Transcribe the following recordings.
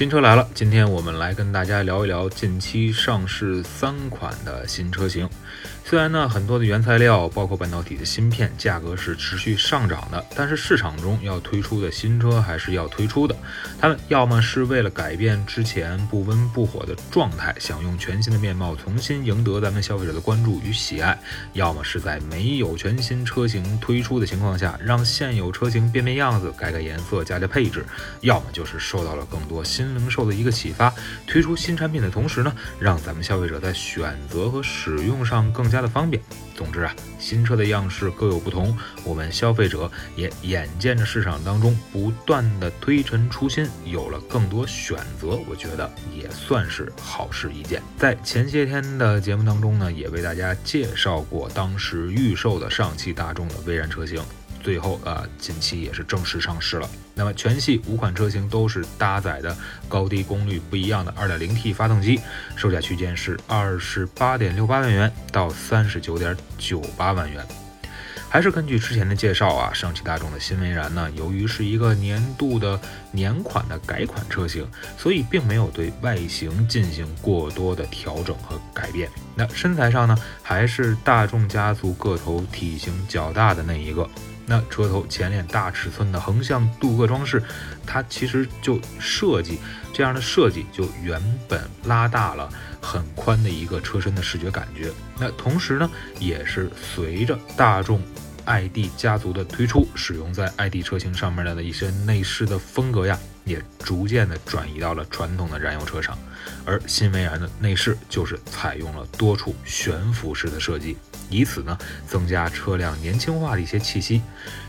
新车来了，今天我们来跟大家聊一聊近期上市三款的新车型。虽然呢，很多的原材料，包括半导体的芯片，价格是持续上涨的，但是市场中要推出的新车还是要推出的。他们要么是为了改变之前不温不火的状态，想用全新的面貌重新赢得咱们消费者的关注与喜爱；要么是在没有全新车型推出的情况下，让现有车型变变样子，改改颜色，加加配置；要么就是受到了更多新零售的一个启发，推出新产品的同时呢，让咱们消费者在选择和使用上更加。它的方便。总之啊，新车的样式各有不同，我们消费者也眼见着市场当中不断的推陈出新，有了更多选择，我觉得也算是好事一件。在前些天的节目当中呢，也为大家介绍过当时预售的上汽大众的威然车型。最后啊，近期也是正式上市了。那么全系五款车型都是搭载的高低功率不一样的 2.0T 发动机，售价区间是二十八点六八万元到三十九点九八万元。还是根据之前的介绍啊，上汽大众的新威然呢，由于是一个年度的年款的改款车型，所以并没有对外形进行过多的调整和改变。那身材上呢，还是大众家族个头体型较大的那一个。那车头前脸大尺寸的横向镀铬装饰，它其实就设计这样的设计，就原本拉大了很宽的一个车身的视觉感觉。那同时呢，也是随着大众 ID 家族的推出，使用在 ID 车型上面的一些内饰的风格呀。也逐渐的转移到了传统的燃油车上，而新威然的内饰就是采用了多处悬浮式的设计，以此呢增加车辆年轻化的一些气息。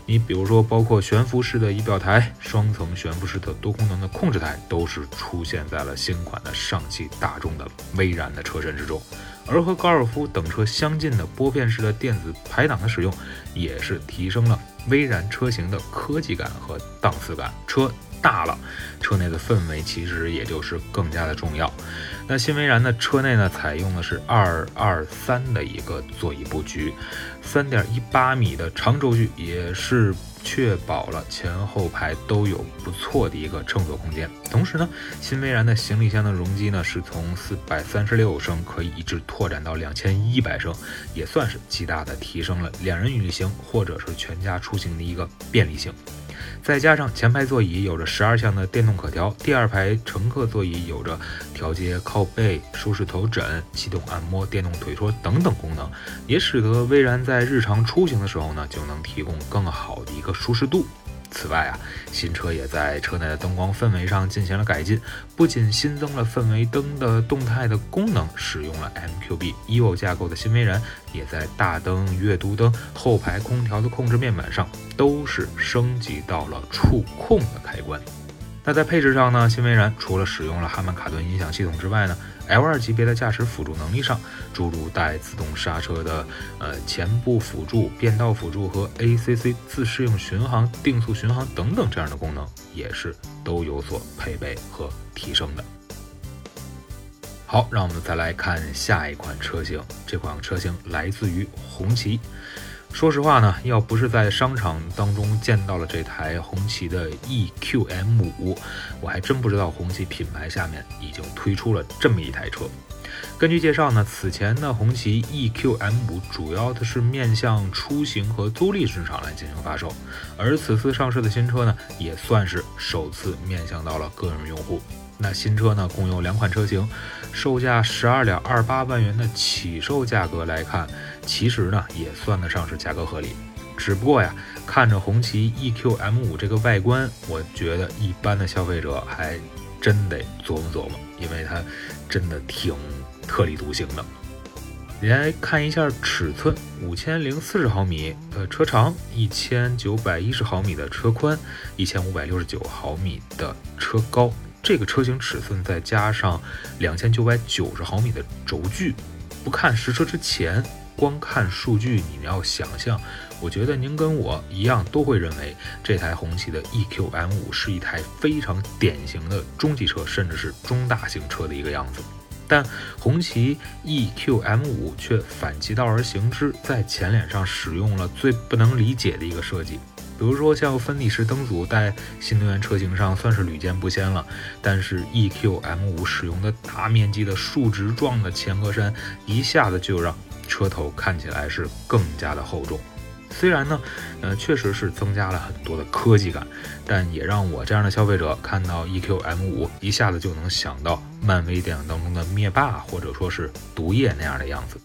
你比如说，包括悬浮式的仪表台、双层悬浮式的多功能的控制台，都是出现在了新款的上汽大众的威然的车身之中。而和高尔夫等车相近的拨片式的电子排档的使用，也是提升了威然车型的科技感和档次感。车。大了，车内的氛围其实也就是更加的重要。那新威然的车内呢，采用的是二二三的一个座椅布局，三点一八米的长轴距，也是确保了前后排都有不错的一个乘坐空间。同时呢，新威然的行李箱的容积呢，是从四百三十六升可以一直拓展到两千一百升，也算是极大的提升了两人旅行或者是全家出行的一个便利性。再加上前排座椅有着十二项的电动可调，第二排乘客座椅有着调节靠背、舒适头枕、启动按摩、电动腿托等等功能，也使得威然在日常出行的时候呢，就能提供更好的一个舒适度。此外啊，新车也在车内的灯光氛围上进行了改进，不仅新增了氛围灯的动态的功能，使用了 MQB Evo 架构的新威然，也在大灯、阅读灯、后排空调的控制面板上都是升级到了触控的开关。那在配置上呢，新威然除了使用了哈曼卡顿音响系统之外呢，L2 级别的驾驶辅助能力上，诸如带自动刹车的呃前部辅助、变道辅助和 ACC 自适应巡航、定速巡航等等这样的功能，也是都有所配备和提升的。好，让我们再来看下一款车型，这款车型来自于红旗。说实话呢，要不是在商场当中见到了这台红旗的 EQM5，我还真不知道红旗品牌下面已经推出了这么一台车。根据介绍呢，此前的红旗 EQM5 主要的是面向出行和租赁市场来进行发售，而此次上市的新车呢，也算是首次面向到了个人用户。那新车呢，共有两款车型，售价十二点二八万元的起售价格来看。其实呢，也算得上是价格合理，只不过呀，看着红旗 EQM5 这个外观，我觉得一般的消费者还真得琢磨琢磨，因为它真的挺特立独行的。来看一下尺寸，五千零四十毫米的车长，一千九百一十毫米的车宽，一千五百六十九毫米的车高。这个车型尺寸再加上两千九百九十毫米的轴距，不看实车之前，光看数据，你们要想象，我觉得您跟我一样都会认为这台红旗的 EQ M5 是一台非常典型的中级车，甚至是中大型车的一个样子。但红旗 EQ M5 却反其道而行之，在前脸上使用了最不能理解的一个设计。比如说，像分体式灯组在新能源车型上算是屡见不鲜了，但是 EQ M5 使用的大面积的竖直状的前格栅，一下子就让车头看起来是更加的厚重。虽然呢，呃，确实是增加了很多的科技感，但也让我这样的消费者看到 EQ M5，一下子就能想到漫威电影当中的灭霸或者说是毒液那样的样子。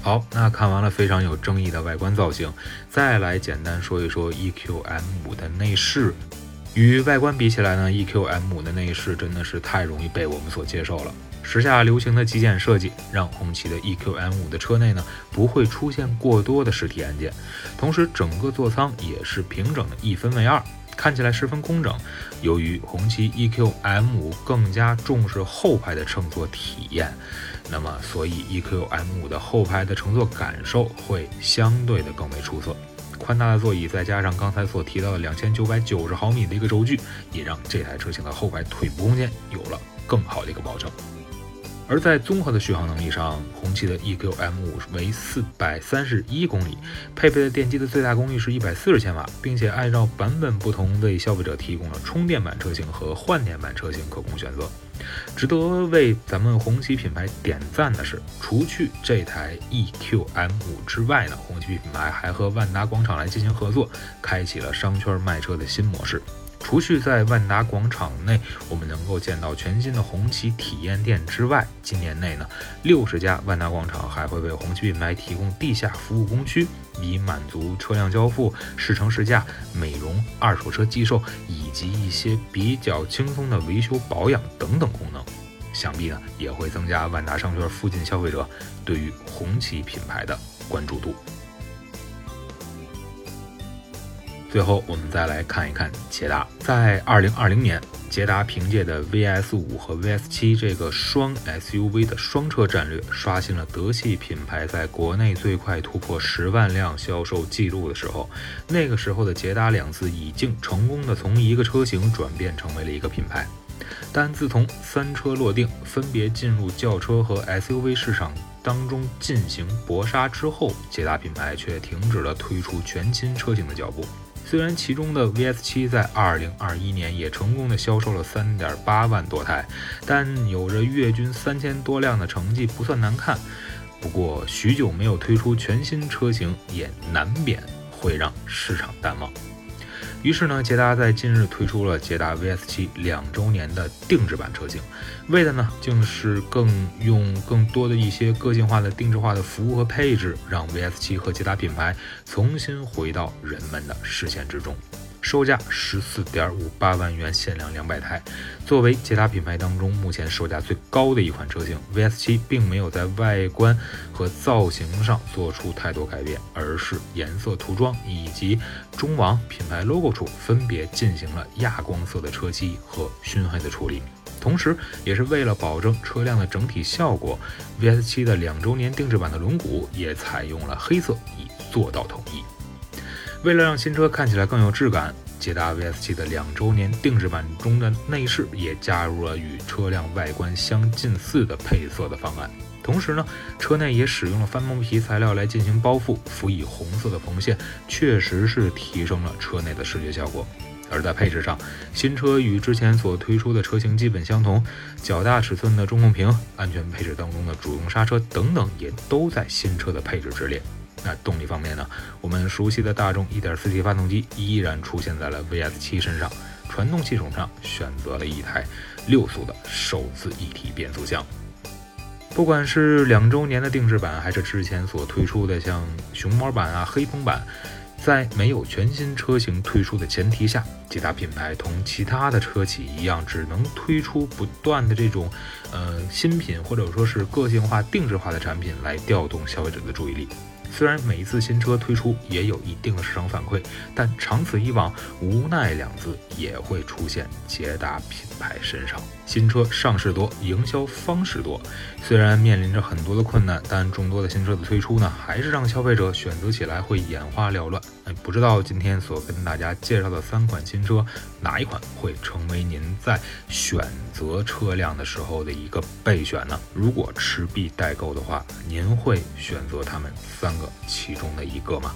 好，那看完了非常有争议的外观造型，再来简单说一说 EQ M5 的内饰。与外观比起来呢，EQ M5 的内饰真的是太容易被我们所接受了。时下流行的极简设计，让红旗的 EQ M5 的车内呢不会出现过多的实体按键，同时整个座舱也是平整的一分为二，看起来十分工整。由于红旗 EQ M5 更加重视后排的乘坐体验，那么所以 EQ M5 的后排的乘坐感受会相对的更为出色。宽大的座椅再加上刚才所提到的两千九百九十毫米的一个轴距，也让这台车型的后排腿部空间有了更好的一个保证。而在综合的续航能力上，红旗的 EQ M5 为四百三十一公里，配备的电机的最大功率是一百四十千瓦，并且按照版本不同为消费者提供了充电版车型和换电版车型可供选择。值得为咱们红旗品牌点赞的是，除去这台 EQ M5 之外呢，红旗品牌还和万达广场来进行合作，开启了商圈卖车的新模式。除去在万达广场内我们能够见到全新的红旗体验店之外，今年内呢，六十家万达广场还会为红旗品牌提供地下服务工区，以满足车辆交付、试乘试驾、美容、二手车寄售以及一些比较轻松的维修保养等等功能。想必呢，也会增加万达商圈附近消费者对于红旗品牌的关注度。最后，我们再来看一看捷达。在二零二零年，捷达凭借的 VS 五和 VS 七这个双 SUV 的双车战略，刷新了德系品牌在国内最快突破十万辆销售记录的时候。那个时候的捷达两字已经成功的从一个车型转变成为了一个品牌。但自从三车落定，分别进入轿车和 SUV 市场当中进行搏杀之后，捷达品牌却停止了推出全新车型的脚步。虽然其中的 VS 七在2021年也成功的销售了3.8万多台，但有着月均三千多辆的成绩不算难看。不过，许久没有推出全新车型，也难免会让市场淡忘。于是呢，捷达在近日推出了捷达 VS 七两周年的定制版车型，为的呢，竟是更用更多的一些个性化的定制化的服务和配置，让 VS 七和捷达品牌重新回到人们的视线之中。售价十四点五八万元，限量两百台。作为捷达品牌当中目前售价最高的一款车型，VS7 并没有在外观和造型上做出太多改变，而是颜色涂装以及中网品牌 logo 处分别进行了亚光色的车漆和熏黑的处理。同时，也是为了保证车辆的整体效果，VS7 的两周年定制版的轮毂也采用了黑色，以做到统一。为了让新车看起来更有质感，捷达 VS7 的两周年定制版中的内饰也加入了与车辆外观相近似的配色的方案。同时呢，车内也使用了翻毛皮材料来进行包覆，辅以红色的缝线，确实是提升了车内的视觉效果。而在配置上，新车与之前所推出的车型基本相同，较大尺寸的中控屏、安全配置当中的主动刹车等等，也都在新车的配置之列。那动力方面呢？我们熟悉的大众 1.4T 发动机依然出现在了 VS7 身上，传动系统上选择了一台六速的手自一体变速箱。不管是两周年的定制版，还是之前所推出的像熊猫版啊、黑风版，在没有全新车型推出的前提下，其他品牌同其他的车企一样，只能推出不断的这种呃新品或者说是个性化定制化的产品来调动消费者的注意力。虽然每一次新车推出也有一定的市场反馈，但长此以往，无奈两字也会出现捷达品牌身上。新车上市多，营销方式多，虽然面临着很多的困难，但众多的新车的推出呢，还是让消费者选择起来会眼花缭乱。哎，不知道今天所跟大家介绍的三款新车，哪一款会成为您在选择车辆的时候的一个备选呢？如果持币代购的话，您会选择他们三个其中的一个吗？